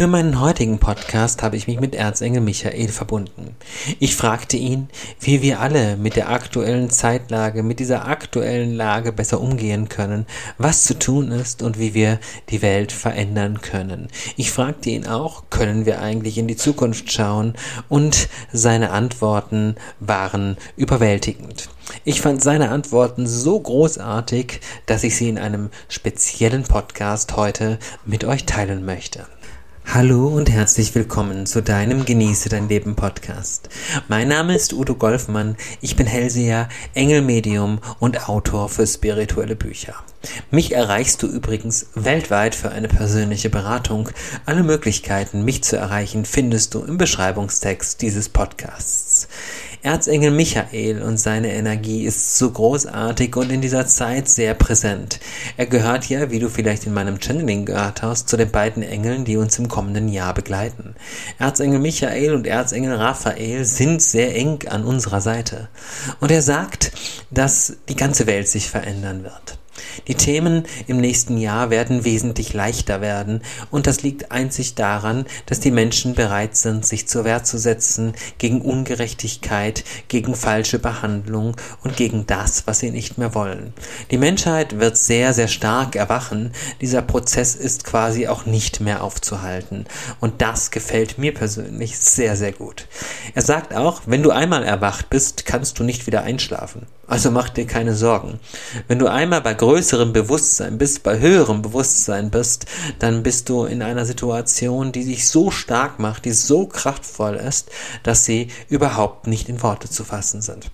Für meinen heutigen Podcast habe ich mich mit Erzengel Michael verbunden. Ich fragte ihn, wie wir alle mit der aktuellen Zeitlage, mit dieser aktuellen Lage besser umgehen können, was zu tun ist und wie wir die Welt verändern können. Ich fragte ihn auch, können wir eigentlich in die Zukunft schauen? Und seine Antworten waren überwältigend. Ich fand seine Antworten so großartig, dass ich sie in einem speziellen Podcast heute mit euch teilen möchte. Hallo und herzlich willkommen zu deinem Genieße dein Leben Podcast. Mein Name ist Udo Golfmann, ich bin Hellseher, Engelmedium und Autor für spirituelle Bücher. Mich erreichst du übrigens weltweit für eine persönliche Beratung. Alle Möglichkeiten, mich zu erreichen, findest du im Beschreibungstext dieses Podcasts. Erzengel Michael und seine Energie ist so großartig und in dieser Zeit sehr präsent. Er gehört ja, wie du vielleicht in meinem Channeling gehört hast, zu den beiden Engeln, die uns im kommenden Jahr begleiten. Erzengel Michael und Erzengel Raphael sind sehr eng an unserer Seite. Und er sagt, dass die ganze Welt sich verändern wird. Die Themen im nächsten Jahr werden wesentlich leichter werden und das liegt einzig daran, dass die Menschen bereit sind, sich zur Wehr zu setzen gegen Ungerechtigkeit, gegen falsche Behandlung und gegen das, was sie nicht mehr wollen. Die Menschheit wird sehr, sehr stark erwachen. Dieser Prozess ist quasi auch nicht mehr aufzuhalten und das gefällt mir persönlich sehr, sehr gut. Er sagt auch, wenn du einmal erwacht bist, kannst du nicht wieder einschlafen. Also mach dir keine Sorgen. Wenn du einmal bei größerem Bewusstsein bist, bei höherem Bewusstsein bist, dann bist du in einer Situation, die dich so stark macht, die so kraftvoll ist, dass sie überhaupt nicht in Worte zu fassen sind.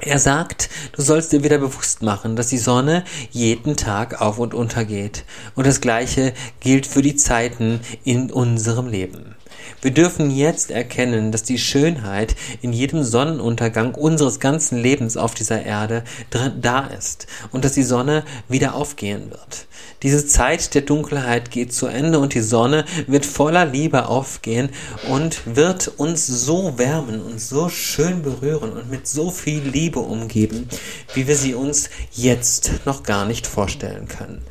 Er sagt, du sollst dir wieder bewusst machen, dass die Sonne jeden Tag auf und unter geht. Und das Gleiche gilt für die Zeiten in unserem Leben. Wir dürfen jetzt erkennen, dass die Schönheit in jedem Sonnenuntergang unseres ganzen Lebens auf dieser Erde da ist und dass die Sonne wieder aufgehen wird. Diese Zeit der Dunkelheit geht zu Ende und die Sonne wird voller Liebe aufgehen und wird uns so wärmen und so schön berühren und mit so viel Liebe umgeben, wie wir sie uns jetzt noch gar nicht vorstellen können.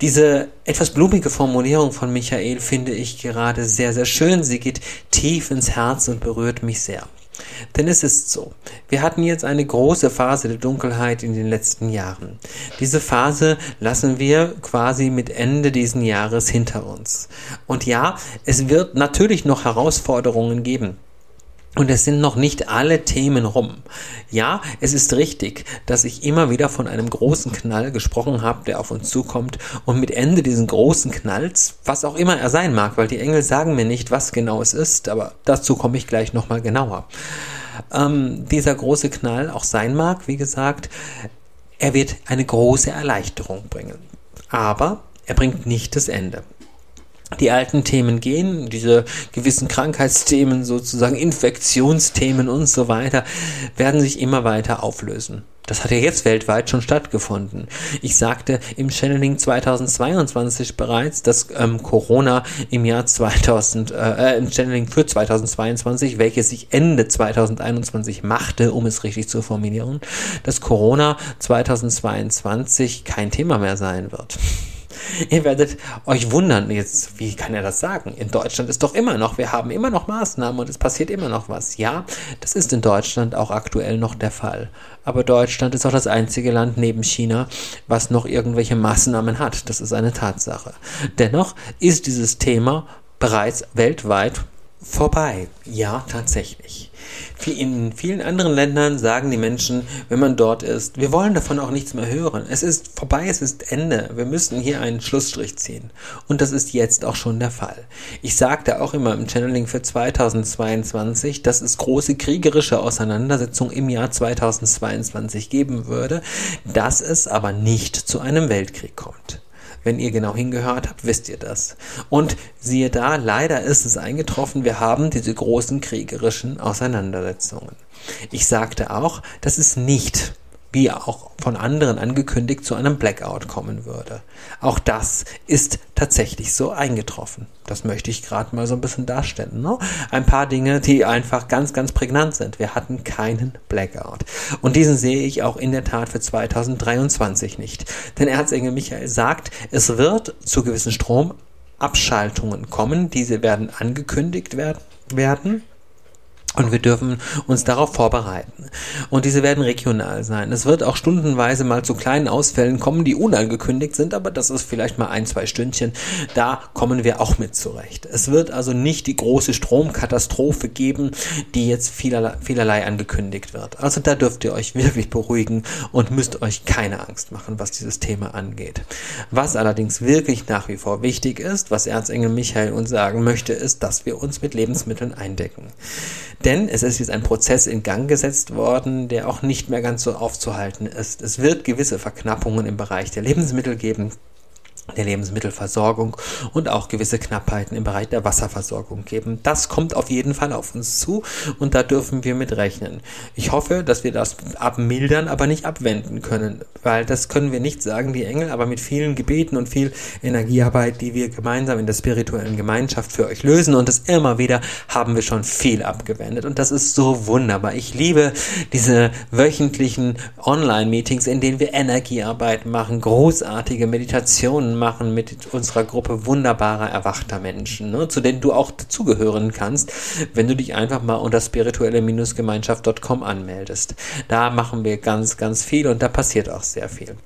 Diese etwas blumige Formulierung von Michael finde ich gerade sehr, sehr schön. Sie geht tief ins Herz und berührt mich sehr. Denn es ist so, wir hatten jetzt eine große Phase der Dunkelheit in den letzten Jahren. Diese Phase lassen wir quasi mit Ende diesen Jahres hinter uns. Und ja, es wird natürlich noch Herausforderungen geben. Und es sind noch nicht alle Themen rum. Ja, es ist richtig, dass ich immer wieder von einem großen Knall gesprochen habe, der auf uns zukommt. Und mit Ende diesen großen Knalls, was auch immer er sein mag, weil die Engel sagen mir nicht, was genau es ist, aber dazu komme ich gleich nochmal genauer. Ähm, dieser große Knall auch sein mag, wie gesagt, er wird eine große Erleichterung bringen. Aber er bringt nicht das Ende die alten Themen gehen, diese gewissen Krankheitsthemen, sozusagen Infektionsthemen und so weiter, werden sich immer weiter auflösen. Das hat ja jetzt weltweit schon stattgefunden. Ich sagte im Channeling 2022 bereits, dass ähm, Corona im Jahr 2000, äh, äh, im Channeling für 2022, welches sich Ende 2021 machte, um es richtig zu formulieren, dass Corona 2022 kein Thema mehr sein wird. Ihr werdet euch wundern, jetzt, wie kann er das sagen? In Deutschland ist doch immer noch, wir haben immer noch Maßnahmen und es passiert immer noch was. Ja, das ist in Deutschland auch aktuell noch der Fall. Aber Deutschland ist auch das einzige Land neben China, was noch irgendwelche Maßnahmen hat. Das ist eine Tatsache. Dennoch ist dieses Thema bereits weltweit vorbei. Ja, tatsächlich. In vielen anderen Ländern sagen die Menschen, wenn man dort ist, wir wollen davon auch nichts mehr hören. Es ist vorbei, es ist Ende. Wir müssen hier einen Schlussstrich ziehen. Und das ist jetzt auch schon der Fall. Ich sagte auch immer im Channeling für 2022, dass es große kriegerische Auseinandersetzungen im Jahr 2022 geben würde, dass es aber nicht zu einem Weltkrieg kommt. Wenn ihr genau hingehört habt, wisst ihr das. Und siehe da, leider ist es eingetroffen, wir haben diese großen kriegerischen Auseinandersetzungen. Ich sagte auch, dass es nicht wie auch von anderen angekündigt, zu einem Blackout kommen würde. Auch das ist tatsächlich so eingetroffen. Das möchte ich gerade mal so ein bisschen darstellen. Ne? Ein paar Dinge, die einfach ganz, ganz prägnant sind. Wir hatten keinen Blackout. Und diesen sehe ich auch in der Tat für 2023 nicht. Denn Erzengel Michael sagt, es wird zu gewissen Strom Abschaltungen kommen. Diese werden angekündigt werden. werden. Und wir dürfen uns darauf vorbereiten. Und diese werden regional sein. Es wird auch stundenweise mal zu kleinen Ausfällen kommen, die unangekündigt sind, aber das ist vielleicht mal ein, zwei Stündchen. Da kommen wir auch mit zurecht. Es wird also nicht die große Stromkatastrophe geben, die jetzt vielerlei, vielerlei angekündigt wird. Also da dürft ihr euch wirklich beruhigen und müsst euch keine Angst machen, was dieses Thema angeht. Was allerdings wirklich nach wie vor wichtig ist, was Erzengel Michael uns sagen möchte, ist, dass wir uns mit Lebensmitteln eindecken. Denn es ist jetzt ein Prozess in Gang gesetzt worden, der auch nicht mehr ganz so aufzuhalten ist. Es wird gewisse Verknappungen im Bereich der Lebensmittel geben der Lebensmittelversorgung und auch gewisse Knappheiten im Bereich der Wasserversorgung geben. Das kommt auf jeden Fall auf uns zu und da dürfen wir mit rechnen. Ich hoffe, dass wir das abmildern, aber nicht abwenden können, weil das können wir nicht sagen, die Engel, aber mit vielen Gebeten und viel Energiearbeit, die wir gemeinsam in der spirituellen Gemeinschaft für euch lösen und das immer wieder haben wir schon viel abgewendet und das ist so wunderbar. Ich liebe diese wöchentlichen Online-Meetings, in denen wir Energiearbeit machen, großartige Meditationen machen mit unserer Gruppe wunderbarer, erwachter Menschen, ne, zu denen du auch dazugehören kannst, wenn du dich einfach mal unter spirituelle-gemeinschaft.com anmeldest. Da machen wir ganz, ganz viel und da passiert auch sehr viel.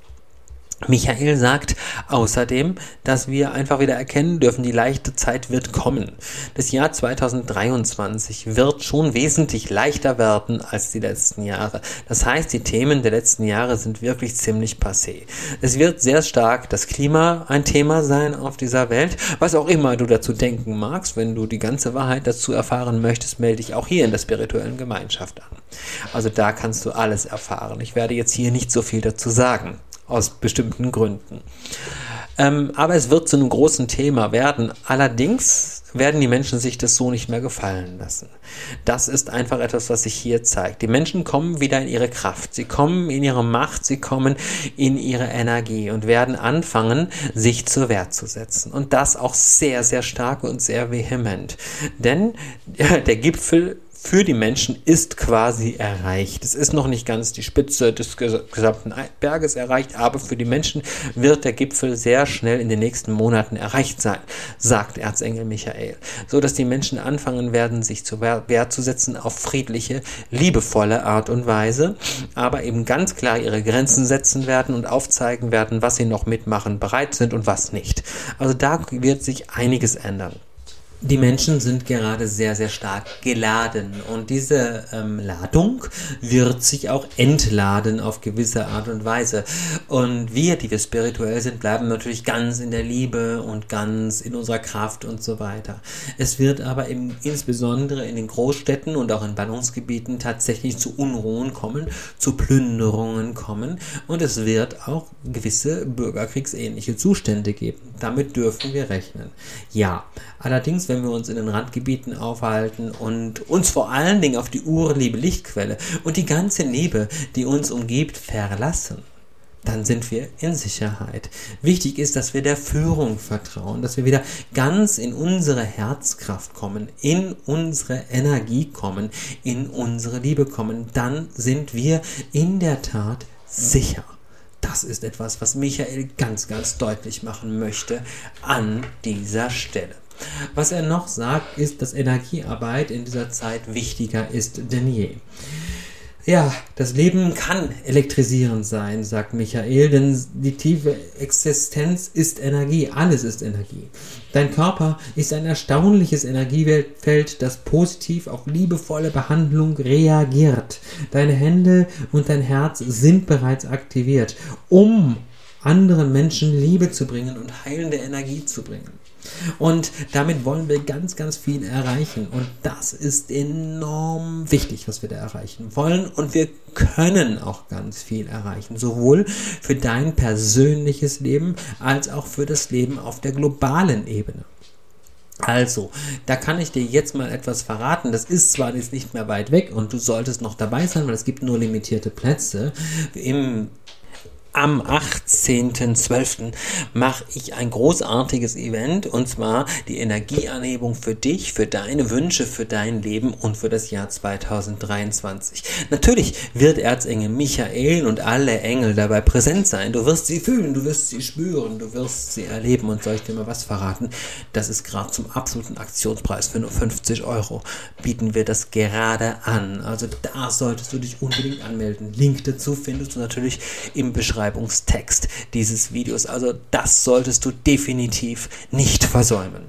Michael sagt außerdem, dass wir einfach wieder erkennen dürfen, die leichte Zeit wird kommen. Das Jahr 2023 wird schon wesentlich leichter werden als die letzten Jahre. Das heißt, die Themen der letzten Jahre sind wirklich ziemlich passé. Es wird sehr stark das Klima ein Thema sein auf dieser Welt. Was auch immer du dazu denken magst, wenn du die ganze Wahrheit dazu erfahren möchtest, melde dich auch hier in der spirituellen Gemeinschaft an. Also da kannst du alles erfahren. Ich werde jetzt hier nicht so viel dazu sagen aus bestimmten Gründen. Ähm, aber es wird zu einem großen Thema werden. Allerdings werden die Menschen sich das so nicht mehr gefallen lassen. Das ist einfach etwas, was sich hier zeigt. Die Menschen kommen wieder in ihre Kraft, sie kommen in ihre Macht, sie kommen in ihre Energie und werden anfangen, sich zur Wehr zu setzen. Und das auch sehr, sehr stark und sehr vehement. Denn ja, der Gipfel für die Menschen ist quasi erreicht. Es ist noch nicht ganz die Spitze des gesamten Berges erreicht, aber für die Menschen wird der Gipfel sehr schnell in den nächsten Monaten erreicht sein, sagt Erzengel Michael, so dass die Menschen anfangen werden, sich zur Wehr zu setzen auf friedliche, liebevolle Art und Weise, aber eben ganz klar ihre Grenzen setzen werden und aufzeigen werden, was sie noch mitmachen bereit sind und was nicht. Also da wird sich einiges ändern die Menschen sind gerade sehr, sehr stark geladen und diese ähm, Ladung wird sich auch entladen auf gewisse Art und Weise. Und wir, die wir spirituell sind, bleiben natürlich ganz in der Liebe und ganz in unserer Kraft und so weiter. Es wird aber eben insbesondere in den Großstädten und auch in Ballungsgebieten tatsächlich zu Unruhen kommen, zu Plünderungen kommen und es wird auch gewisse bürgerkriegsähnliche Zustände geben. Damit dürfen wir rechnen. Ja, allerdings, wenn wir uns in den Randgebieten aufhalten und uns vor allen Dingen auf die urliebe Lichtquelle und die ganze Liebe, die uns umgibt, verlassen, dann sind wir in Sicherheit. Wichtig ist, dass wir der Führung vertrauen, dass wir wieder ganz in unsere Herzkraft kommen, in unsere Energie kommen, in unsere Liebe kommen. Dann sind wir in der Tat sicher. Das ist etwas, was Michael ganz, ganz deutlich machen möchte an dieser Stelle. Was er noch sagt, ist, dass Energiearbeit in dieser Zeit wichtiger ist denn je. Ja, das Leben kann elektrisierend sein, sagt Michael, denn die tiefe Existenz ist Energie, alles ist Energie. Dein Körper ist ein erstaunliches Energiefeld, das positiv auf liebevolle Behandlung reagiert. Deine Hände und dein Herz sind bereits aktiviert, um anderen Menschen Liebe zu bringen und heilende Energie zu bringen. Und damit wollen wir ganz, ganz viel erreichen. Und das ist enorm wichtig, was wir da erreichen wollen. Und wir können auch ganz viel erreichen. Sowohl für dein persönliches Leben als auch für das Leben auf der globalen Ebene. Also, da kann ich dir jetzt mal etwas verraten. Das ist zwar jetzt nicht mehr weit weg und du solltest noch dabei sein, weil es gibt nur limitierte Plätze. Im am 18.12. mache ich ein großartiges Event und zwar die Energieanhebung für dich, für deine Wünsche, für dein Leben und für das Jahr 2023. Natürlich wird Erzengel Michael und alle Engel dabei präsent sein. Du wirst sie fühlen, du wirst sie spüren, du wirst sie erleben und soll ich dir mal was verraten? Das ist gerade zum absoluten Aktionspreis für nur 50 Euro. Bieten wir das gerade an. Also da solltest du dich unbedingt anmelden. Link dazu findest du natürlich im Beschreibung Beschreibungstext dieses Videos. Also das solltest du definitiv nicht versäumen.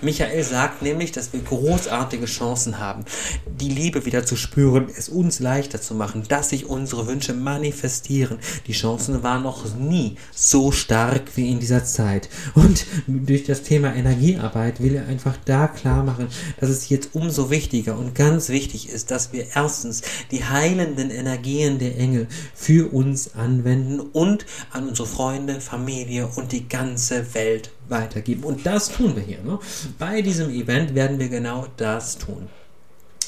Michael sagt nämlich, dass wir großartige Chancen haben, die Liebe wieder zu spüren, es uns leichter zu machen, dass sich unsere Wünsche manifestieren. Die Chancen waren noch nie so stark wie in dieser Zeit. Und durch das Thema Energiearbeit will er einfach da klar machen, dass es jetzt umso wichtiger und ganz wichtig ist, dass wir erstens die heilenden Energien der Engel für uns anwenden und an unsere Freunde, Familie und die ganze Welt weitergeben. Und das tun wir hier. Ne? Bei diesem Event werden wir genau das tun.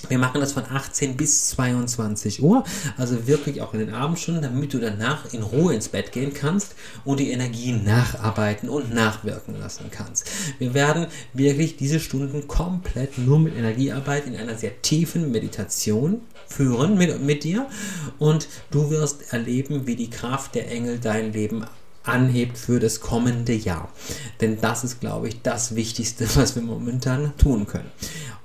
Wir machen das von 18 bis 22 Uhr, also wirklich auch in den Abendstunden, damit du danach in Ruhe ins Bett gehen kannst und die Energie nacharbeiten und nachwirken lassen kannst. Wir werden wirklich diese Stunden komplett nur mit Energiearbeit in einer sehr tiefen Meditation führen mit, mit dir und du wirst erleben, wie die Kraft der Engel dein Leben anhebt für das kommende Jahr. Denn das ist, glaube ich, das Wichtigste, was wir momentan tun können.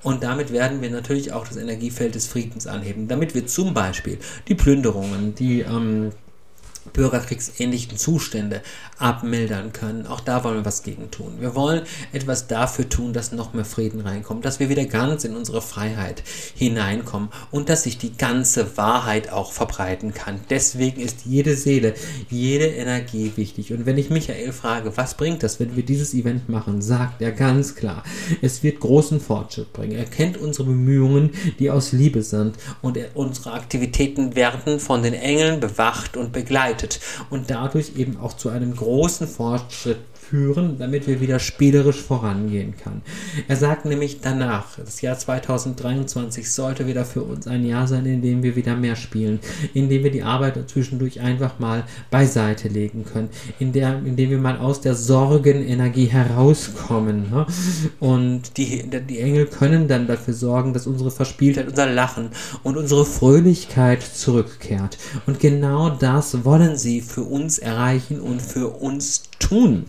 Und damit werden wir natürlich auch das Energiefeld des Friedens anheben, damit wir zum Beispiel die Plünderungen, die ähm, bürgerkriegsähnlichen Zustände abmildern können. Auch da wollen wir was gegen tun. Wir wollen etwas dafür tun, dass noch mehr Frieden reinkommt, dass wir wieder ganz in unsere Freiheit hineinkommen und dass sich die ganze Wahrheit auch verbreiten kann. Deswegen ist jede Seele, jede Energie wichtig. Und wenn ich Michael frage, was bringt das, wenn wir dieses Event machen, sagt er ganz klar, es wird großen Fortschritt bringen. Er kennt unsere Bemühungen, die aus Liebe sind und er, unsere Aktivitäten werden von den Engeln bewacht und begleitet begleitet und dadurch eben auch zu einem großen Fortschritt führen, damit wir wieder spielerisch vorangehen kann. Er sagt nämlich danach, das Jahr 2023 sollte wieder für uns ein Jahr sein, in dem wir wieder mehr spielen, in dem wir die Arbeit zwischendurch einfach mal beiseite legen können, in, der, in dem wir mal aus der Sorgenenergie herauskommen. Ne? Und die, die Engel können dann dafür sorgen, dass unsere Verspieltheit, unser Lachen und unsere Fröhlichkeit zurückkehrt. Und genau das wollen sie für uns erreichen und für uns tun.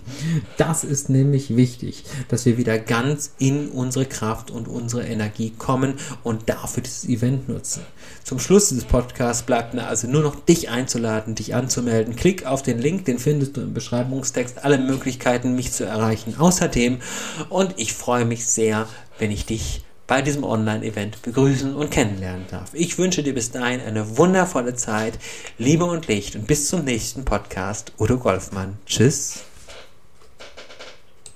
Das ist nämlich wichtig, dass wir wieder ganz in unsere Kraft und unsere Energie kommen und dafür dieses Event nutzen. Zum Schluss dieses Podcasts bleibt mir also nur noch dich einzuladen, dich anzumelden. Klick auf den Link, den findest du im Beschreibungstext. Alle Möglichkeiten, mich zu erreichen. Außerdem, und ich freue mich sehr, wenn ich dich bei diesem Online-Event begrüßen und kennenlernen darf. Ich wünsche dir bis dahin eine wundervolle Zeit, Liebe und Licht und bis zum nächsten Podcast. Udo Golfmann. Tschüss.